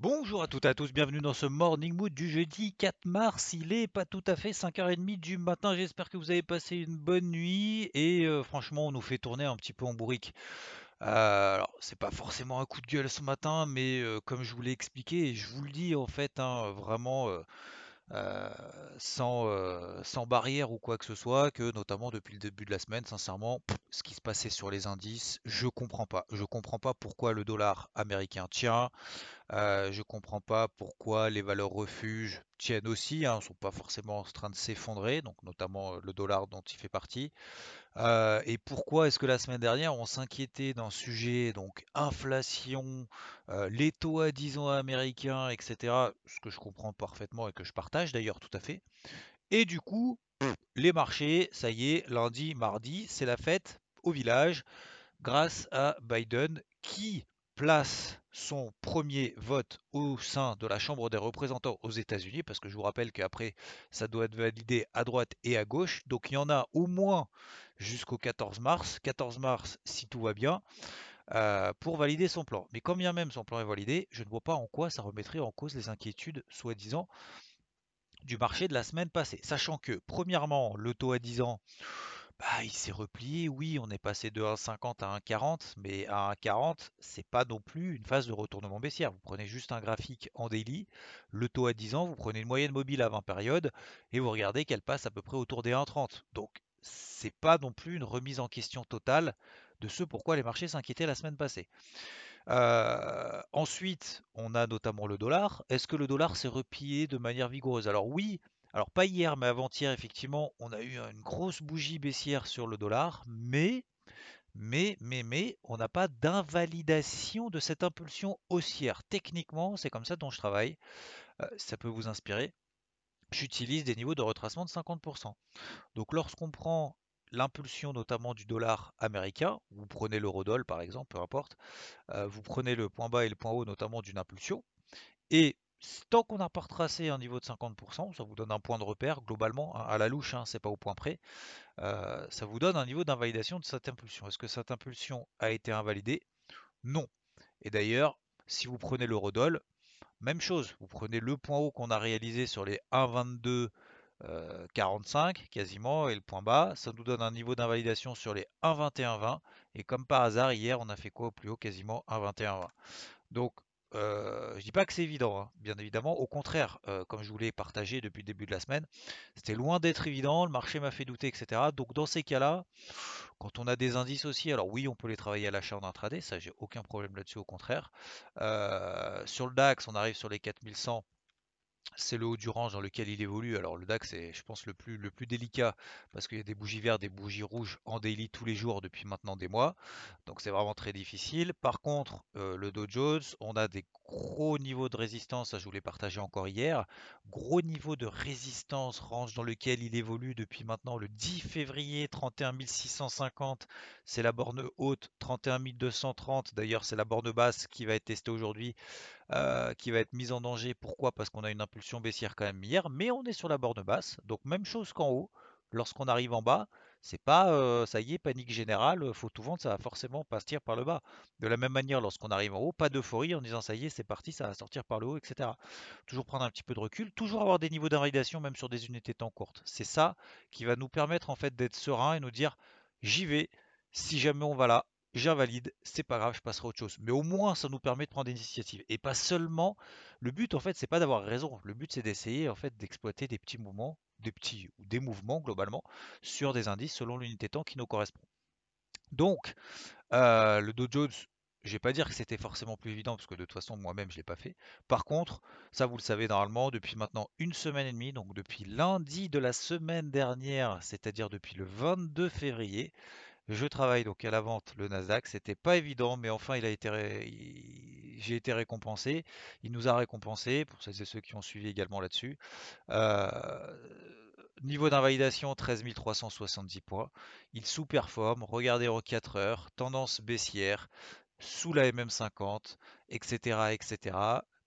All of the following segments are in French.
Bonjour à toutes et à tous, bienvenue dans ce Morning Mood du jeudi 4 mars. Il est pas tout à fait 5h30 du matin. J'espère que vous avez passé une bonne nuit et euh, franchement, on nous fait tourner un petit peu en bourrique. Euh, alors, c'est pas forcément un coup de gueule ce matin, mais euh, comme je vous l'ai expliqué, et je vous le dis en fait, hein, vraiment euh, euh, sans, barrière ou quoi que ce soit, que notamment depuis le début de la semaine, sincèrement, ce qui se passait sur les indices, je comprends pas. Je comprends pas pourquoi le dollar américain tient. Euh, je comprends pas pourquoi les valeurs refuges tiennent aussi, hein, sont pas forcément en train de s'effondrer, donc notamment euh, le dollar dont il fait partie. Euh, et pourquoi est-ce que la semaine dernière on s'inquiétait d'un sujet, donc inflation, euh, les taux à 10 ans américains, etc. Ce que je comprends parfaitement et que je partage d'ailleurs tout à fait. Et du coup, les marchés, ça y est, lundi, mardi, c'est la fête au village grâce à Biden qui place son premier vote au sein de la Chambre des représentants aux États-Unis, parce que je vous rappelle qu'après, ça doit être validé à droite et à gauche. Donc il y en a au moins jusqu'au 14 mars. 14 mars, si tout va bien, euh, pour valider son plan. Mais quand bien même son plan est validé, je ne vois pas en quoi ça remettrait en cause les inquiétudes, soi-disant, du marché de la semaine passée. Sachant que, premièrement, le taux à 10 ans, bah, il s'est replié, oui, on est passé de 1,50 à 1,40, mais à 1,40, c'est pas non plus une phase de retournement baissière. Vous prenez juste un graphique en daily, le taux à 10 ans, vous prenez une moyenne mobile à 20 périodes, et vous regardez qu'elle passe à peu près autour des 1,30. Donc, c'est pas non plus une remise en question totale de ce pourquoi les marchés s'inquiétaient la semaine passée. Euh, ensuite, on a notamment le dollar. Est-ce que le dollar s'est replié de manière vigoureuse? Alors oui, alors pas hier, mais avant-hier, effectivement, on a eu une grosse bougie baissière sur le dollar, mais, mais, mais, mais, on n'a pas d'invalidation de cette impulsion haussière. Techniquement, c'est comme ça dont je travaille. Euh, ça peut vous inspirer. J'utilise des niveaux de retracement de 50%. Donc lorsqu'on prend l'impulsion notamment du dollar américain, vous prenez l'eurodoll par exemple, peu importe, euh, vous prenez le point bas et le point haut notamment d'une impulsion, et tant qu'on n'a pas retracé un niveau de 50%, ça vous donne un point de repère globalement, hein, à la louche, hein, c'est pas au point près, euh, ça vous donne un niveau d'invalidation de cette impulsion. Est-ce que cette impulsion a été invalidée? Non. Et d'ailleurs, si vous prenez l'eurodoll, même chose, vous prenez le point haut qu'on a réalisé sur les 1,22 euh, 45 quasiment et le point bas, ça nous donne un niveau d'invalidation sur les 1,21,20 et comme par hasard hier on a fait quoi au plus haut? Quasiment 1,21,20. Donc euh, je dis pas que c'est évident, hein, bien évidemment. Au contraire, euh, comme je vous l'ai partagé depuis le début de la semaine, c'était loin d'être évident. Le marché m'a fait douter, etc. Donc dans ces cas-là, quand on a des indices aussi, alors oui, on peut les travailler à l'achat en intraday, ça j'ai aucun problème là-dessus, au contraire. Euh, sur le DAX, on arrive sur les 4100 c'est le haut du range dans lequel il évolue. Alors le DAX est, je pense, le plus, le plus délicat parce qu'il y a des bougies vertes, des bougies rouges en daily tous les jours depuis maintenant des mois. Donc c'est vraiment très difficile. Par contre, euh, le Dow Jones, on a des gros niveaux de résistance, ça je vous l'ai partagé encore hier. Gros niveau de résistance, range dans lequel il évolue depuis maintenant le 10 février, 31 650. C'est la borne haute, 31 230. D'ailleurs, c'est la borne basse qui va être testée aujourd'hui. Euh, qui va être mise en danger. Pourquoi? Parce qu'on a une impulsion baissière quand même hier, mais on est sur la borne basse. Donc même chose qu'en haut. Lorsqu'on arrive en bas, c'est pas euh, ça y est, panique générale, faut tout vendre, ça va forcément partir par le bas. De la même manière, lorsqu'on arrive en haut, pas d'euphorie en disant ça y est, c'est parti, ça va sortir par le haut, etc. Toujours prendre un petit peu de recul, toujours avoir des niveaux d'invalidation même sur des unités temps courtes. C'est ça qui va nous permettre en fait d'être serein et nous dire j'y vais. Si jamais on va là, j'invalide, c'est pas grave, je passerai à autre chose. Mais au moins, ça nous permet de prendre des initiatives. Et pas seulement, le but en fait, c'est pas d'avoir raison. Le but, c'est d'essayer en fait d'exploiter des petits mouvements, des petits ou des mouvements globalement sur des indices selon l'unité temps qui nous correspond. Donc, euh, le Dow Jones, je vais pas dire que c'était forcément plus évident parce que de toute façon moi-même je l'ai pas fait. Par contre, ça vous le savez normalement depuis maintenant une semaine et demie, donc depuis lundi de la semaine dernière, c'est-à-dire depuis le 22 février, Je travaille donc à la vente le Nasdaq. C'était pas évident, mais enfin il a été j'ai été récompensé. Il nous a récompensé pour celles et ceux qui ont suivi également là-dessus. Euh, niveau d'invalidation 13 370 points. Il sous-performe. Regardez en 4 heures. Tendance baissière sous la MM50, etc., etc.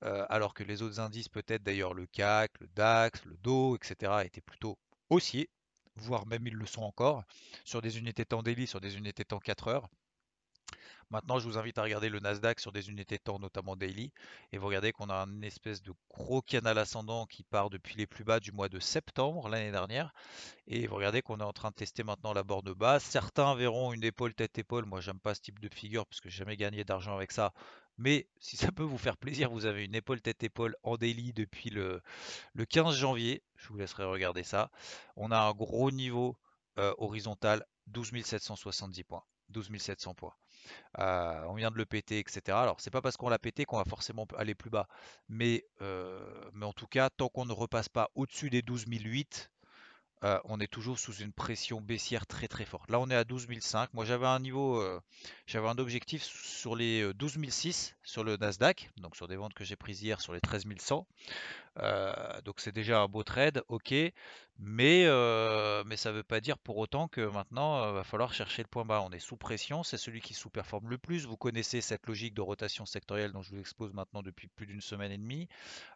alors que les autres indices, peut-être d'ailleurs le CAC, le DAX, le DO, etc., étaient plutôt haussiers voire même ils le sont encore, sur des unités temps daily, sur des unités temps 4 heures. Maintenant, je vous invite à regarder le Nasdaq sur des unités temps, notamment daily, et vous regardez qu'on a une espèce de gros canal ascendant qui part depuis les plus bas du mois de septembre l'année dernière, et vous regardez qu'on est en train de tester maintenant la borne basse. Certains verront une épaule tête-épaule. Moi, j'aime pas ce type de figure parce que j'ai jamais gagné d'argent avec ça. Mais si ça peut vous faire plaisir, vous avez une épaule tête-épaule en daily depuis le, 15 janvier. Je vous laisserai regarder ça. On a un gros niveau euh, horizontal, 12 770 points. 12 700 points. Euh, on vient de le péter, etc. Alors, c'est pas parce qu'on l'a pété qu'on va forcément aller plus bas. Mais, euh, mais en tout cas, tant qu'on ne repasse pas au-dessus des 12 008, euh, on est toujours sous une pression baissière très très forte. Là, on est à 12005. Moi, j'avais un niveau, euh, j'avais un objectif sur les 12006 euh, sur le Nasdaq, donc sur des ventes que j'ai prises hier sur les 13100. donc c'est déjà un beau trade, ok, mais, mais ça ne veut pas dire pour autant que maintenant il va falloir chercher le point bas. On est sous pression, c'est celui qui sous-performe le plus. Vous connaissez cette logique de rotation sectorielle dont je vous expose maintenant depuis plus d'une semaine et demie.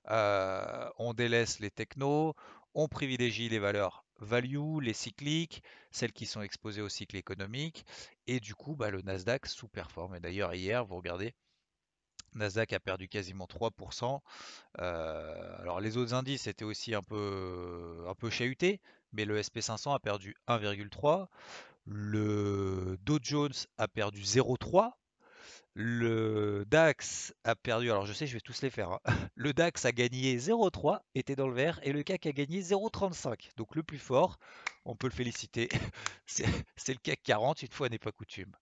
on délaisse les technos, on privilégie les valeurs value, les cycliques, celles qui sont exposées au cycle économique. Et du coup, bah, le Nasdaq sous-performe. Et d'ailleurs, hier, vous regardez, Nasdaq a perdu quasiment 3%. Euh, alors les autres indices étaient aussi un peu, un peu chahutés, mais le SP500 a perdu 1,3. Le Dow Jones a perdu 0,3. Le DAX a perdu, alors je sais, je vais tous les faire. Hein. Le DAX a gagné 0,3, était dans le vert, et le CAC a gagné 0,35. Donc le plus fort, on peut le féliciter, c'est le CAC 40, une fois n'est pas coutume.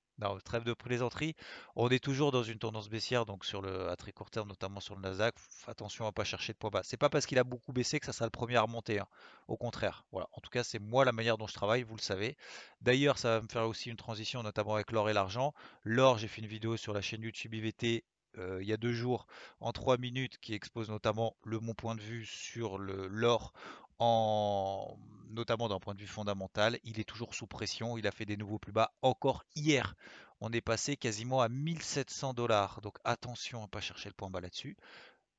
Trêve de plaisanterie. On est toujours dans une tendance baissière, donc sur le à très court terme, notamment sur le Nasdaq. Attention à pas chercher de point bas. C'est pas parce qu'il a beaucoup baissé que ça sera le premier à remonter. Hein. Au contraire. Voilà. En tout cas, c'est moi la manière dont je travaille, vous le savez. D'ailleurs, ça va me faire aussi une transition, notamment avec l'or et l'argent. L'or, j'ai fait une vidéo sur la chaîne YouTube IVT euh, il y a deux jours en trois minutes qui expose notamment le mon point de vue sur l'or en notamment d'un point de vue fondamental. Il est toujours sous pression. Il a fait des nouveaux plus bas encore hier. On est passé quasiment à 1700 dollars. Donc attention à ne pas chercher le point bas là-dessus.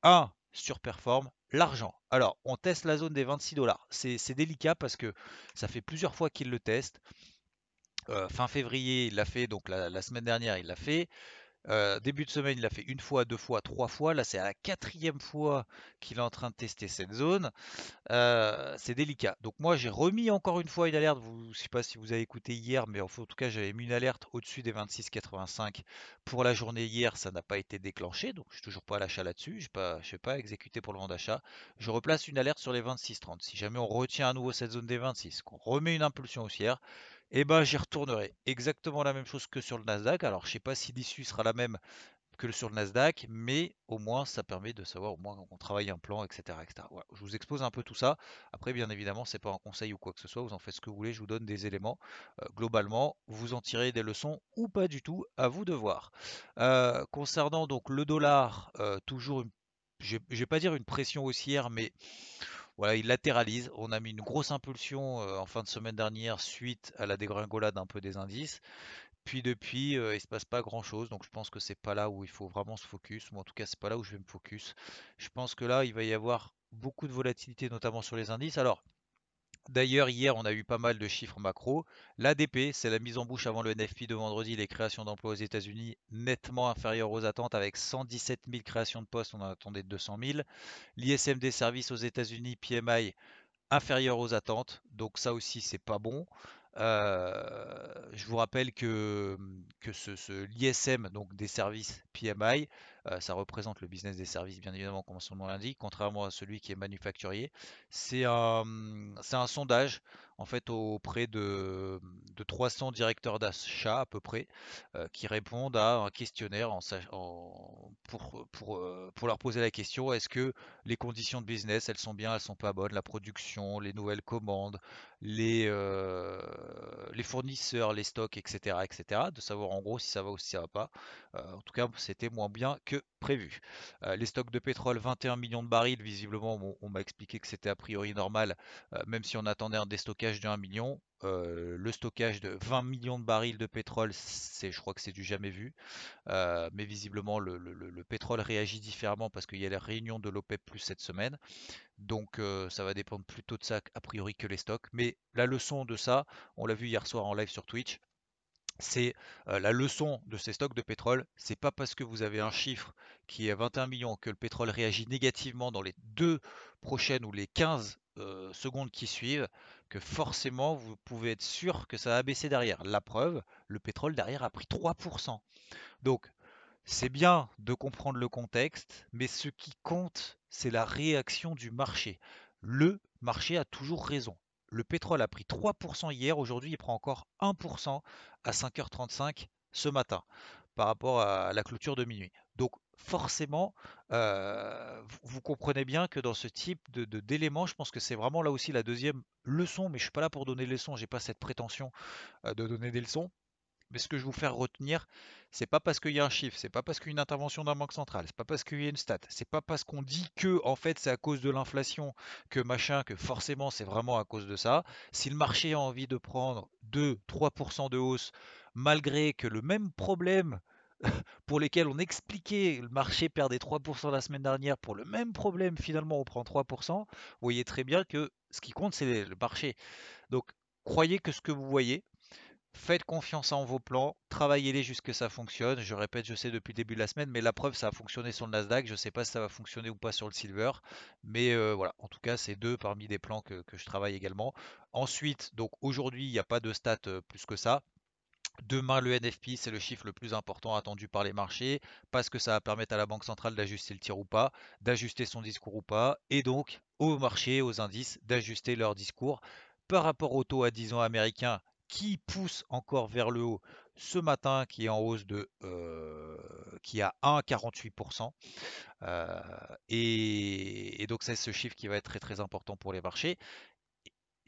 1. Surperforme l'argent. Alors, on teste la zone des 26 dollars. C'est délicat parce que ça fait plusieurs fois qu'il le teste. Euh, fin février, il l'a fait, donc la, semaine dernière, il l'a fait. Euh, début de semaine, il l'a fait une fois, deux fois, trois fois. Là, c'est à la quatrième fois qu'il est en train de tester cette zone. Euh, c'est délicat. Donc moi, j'ai remis encore une fois une alerte. je ne sais pas si vous avez écouté hier, mais en tout cas, j'avais mis une alerte au-dessus des 26,85 pour la journée hier. Ça n'a pas été déclenché, donc je suis toujours pas à l'achat là-dessus. Je ne sais pas exécuté pour le vent d'achat. Je replace une alerte sur les 26,30. Si jamais on retient à nouveau cette zone des 26, qu'on remet une impulsion haussière, eh ben j'y retournerai. Exactement la même chose que sur le Nasdaq. Alors je sais pas si l'issue sera la même que sur le Nasdaq, mais au moins ça permet de savoir au moins qu'on travaille un plan, etc. Je vous expose un peu tout ça. Après, bien évidemment, c'est pas un conseil ou quoi que ce soit. Vous en faites ce que vous voulez. Je vous donne des éléments. Euh, globalement, vous en tirez des leçons ou pas du tout. À vous de voir. Euh, concernant donc le dollar, euh, toujours, je vais pas dire une pression haussière, mais voilà, il latéralise. On a mis une grosse impulsion euh, en fin de semaine dernière suite à la dégringolade un peu des indices. Puis depuis, euh, il se passe pas grand chose. Donc je pense que c'est pas là où il faut vraiment se focus. Ou en tout cas, c'est pas là où je vais me focus. Je pense que là, il va y avoir beaucoup de volatilité, notamment sur les indices. Alors, D'ailleurs, hier, on a eu pas mal de chiffres macro. L'ADP, c'est la mise en bouche avant le NFP de vendredi, les créations d'emplois aux États-Unis nettement inférieures aux attentes avec 117 000 créations de postes, on en attendait 200 000. L'ISM des services aux États-Unis, PMI, inférieur aux attentes, donc ça aussi, c'est pas bon. Euh, je vous rappelle que, que ce, l'ISM, donc des services PMI, euh, ça représente le business des services, bien évidemment, comme son nom l'indique, contrairement à celui qui est manufacturier. C'est un, c'est un sondage en fait auprès de, de 300 directeurs d'achat à peu près qui répondent à un questionnaire en, pour, pour, leur poser la question est-ce que les conditions de business elles sont bien, elles sont pas bonnes, la production, les nouvelles commandes, les, les fournisseurs, les stocks, etc., etc. De savoir en gros si ça va ou si ça va pas. en tout cas, c'était moins bien que prévu. les stocks de pétrole, 21 millions de barils, visiblement, on, m'a expliqué que c'était a priori normal, même si on attendait un déstockage de 1 million. le stockage de 20 millions de barils de pétrole, c'est, je crois que c'est du jamais vu. mais visiblement, le, le, pétrole réagit différemment parce qu'il y a la réunion de l'OPEP plus cette semaine. Donc ça va dépendre plutôt de ça a priori que les stocks. Mais la leçon de ça, on l'a vu hier soir en live sur Twitch, c'est la leçon de ces stocks de pétrole. C'est pas parce que vous avez un chiffre qui est 21 millions que le pétrole réagit négativement dans les deux prochaines ou les 15 secondes qui suivent que forcément vous pouvez être sûr que ça va baisser derrière. La preuve, le pétrole derrière a pris 3%. Donc c'est bien de comprendre le contexte, mais ce qui compte, c'est la réaction du marché. Le marché a toujours raison. Le pétrole a pris 3% hier, aujourd'hui il prend encore 1% à 5h35 ce matin par rapport à la clôture de minuit. Donc forcément, euh, vous, comprenez bien que dans ce type de, d'éléments, je pense que c'est vraiment là aussi la deuxième leçon, mais je ne suis pas là pour donner des leçons, j'ai pas cette prétention euh, de donner des leçons. Mais ce que je vous faire retenir, c'est pas parce qu'il y a un chiffre, c'est pas parce qu'il y a une intervention d'un banque centrale, c'est pas parce qu'il y a une stat, c'est pas parce qu'on dit que en fait c'est à cause de l'inflation que machin, que forcément c'est vraiment à cause de ça. Si le marché a envie de prendre 2-3% de hausse, malgré que le même problème pour lesquels on expliquait le marché perdait 3% la semaine dernière, pour le même problème finalement on prend 3%, vous voyez très bien que ce qui compte c'est le marché. Donc croyez que ce que vous voyez, Faites confiance en vos plans, travaillez-les jusqu'à ce que ça fonctionne. Je répète, je sais depuis le début de la semaine, mais la preuve, ça a fonctionné sur le Nasdaq. Je ne sais pas si ça va fonctionner ou pas sur le Silver. Mais euh, voilà, en tout cas, c'est deux parmi des plans que, je travaille également. Ensuite, donc aujourd'hui, il n'y a pas de stats euh, plus que ça. Demain, le NFP, c'est le chiffre le plus important attendu par les marchés, parce que ça va permettre à la Banque centrale d'ajuster le tir ou pas, d'ajuster son discours ou pas, et donc aux marchés, aux indices, d'ajuster leur discours par rapport au taux à 10 ans américain qui pousse encore vers le haut ce matin, qui est en hausse de euh, qui a 1,48%. Euh, et, et, donc c'est ce chiffre qui va être très très important pour les marchés.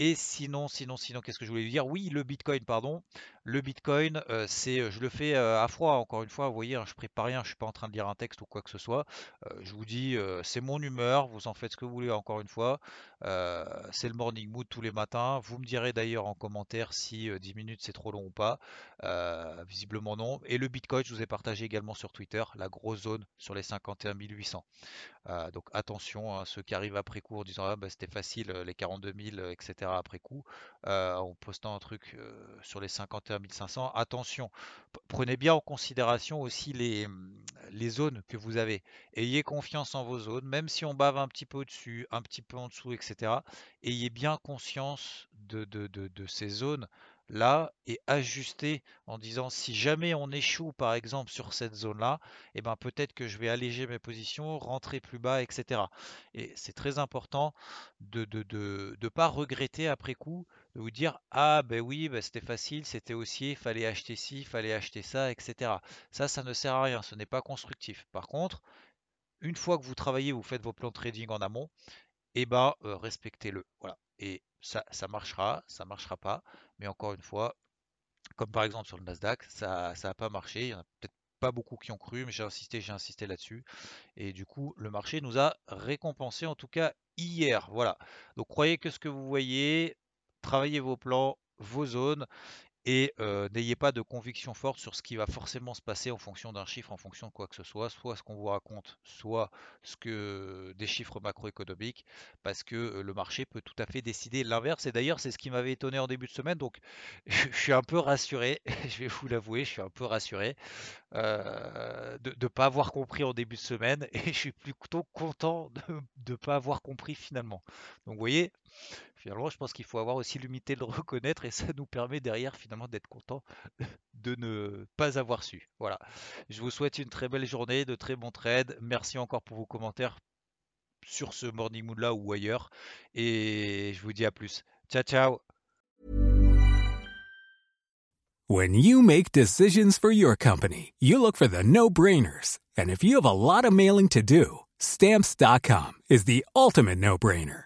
Et sinon, sinon, sinon, qu'est-ce que je voulais dire? Oui, le Bitcoin, pardon. Le Bitcoin, euh, c'est, euh, je le fais euh, à froid, encore une fois. Vous voyez, hein, je prépare rien, je suis pas en train de lire un texte ou quoi que ce soit. je vous dis, c'est mon humeur. Vous en faites ce que vous voulez, encore une fois. c'est le morning mood tous les matins. Vous me direz d'ailleurs en commentaire si 10 minutes c'est trop long ou pas. visiblement non. Et le Bitcoin, je vous ai partagé également sur Twitter, la grosse zone sur les 51 800. donc attention, hein, ceux qui arrivent après coup en disant ah, bah, c'était facile, les 42 000, etc après coup, en postant un truc sur les 51 500. Attention, prenez bien en considération aussi les, mmh, les zones que vous avez. Ayez confiance en vos zones, même si on bave un petit peu au-dessus, un petit peu en dessous, etc. Ayez bien conscience de, de, de ces zones là et ajuster en disant si jamais on échoue par exemple sur cette zone-là, et eh ben peut-être que je vais alléger mes positions, rentrer plus bas, etc. Et c'est très important de ne de, de, pas regretter après coup, vous dire ah ben oui, ben c'était facile, c'était haussier, fallait acheter ci, fallait acheter ça, etc. Ça, ça ne sert à rien, ce n'est pas constructif. Par contre, une fois que vous travaillez, vous faites vos plans de trading en amont, et eh ben respectez-le. Voilà. Et ça, ça marchera, ça marchera pas. Mais encore une fois, comme par exemple sur le Nasdaq, ça n'a pas marché. Il y en a peut-être pas beaucoup qui ont cru, mais j'ai insisté, j'ai insisté là-dessus. Et du coup, le marché nous a récompensé, en tout cas hier. Voilà. Donc croyez que ce que vous voyez, travaillez vos plans, vos zones, et n'ayez pas de conviction forte sur ce qui va forcément se passer en fonction d'un chiffre, en fonction de quoi que ce soit, soit ce qu'on vous raconte, soit ce que des chiffres macroéconomiques, parce que le marché peut tout à fait décider l'inverse. Et d'ailleurs, c'est ce qui m'avait étonné en début de semaine, donc je suis un peu rassuré, je vais vous l'avouer, je suis un peu rassuré de ne pas avoir compris en début de semaine, et je suis plutôt content de ne pas avoir compris finalement. Donc vous voyez, Finalement, je pense qu'il faut avoir aussi l'humilité de le reconnaître et ça nous permet derrière finalement d'être content de ne pas avoir su. Voilà. Je vous souhaite une très belle journée, de très bons trades. Merci encore pour vos commentaires sur ce Morning Mood là ou ailleurs. Et je vous dis à plus. Ciao, ciao When you make decisions for your company, you look for the no-brainers. And if you have a lot of mailing to do, stamps.com is the ultimate no-brainer.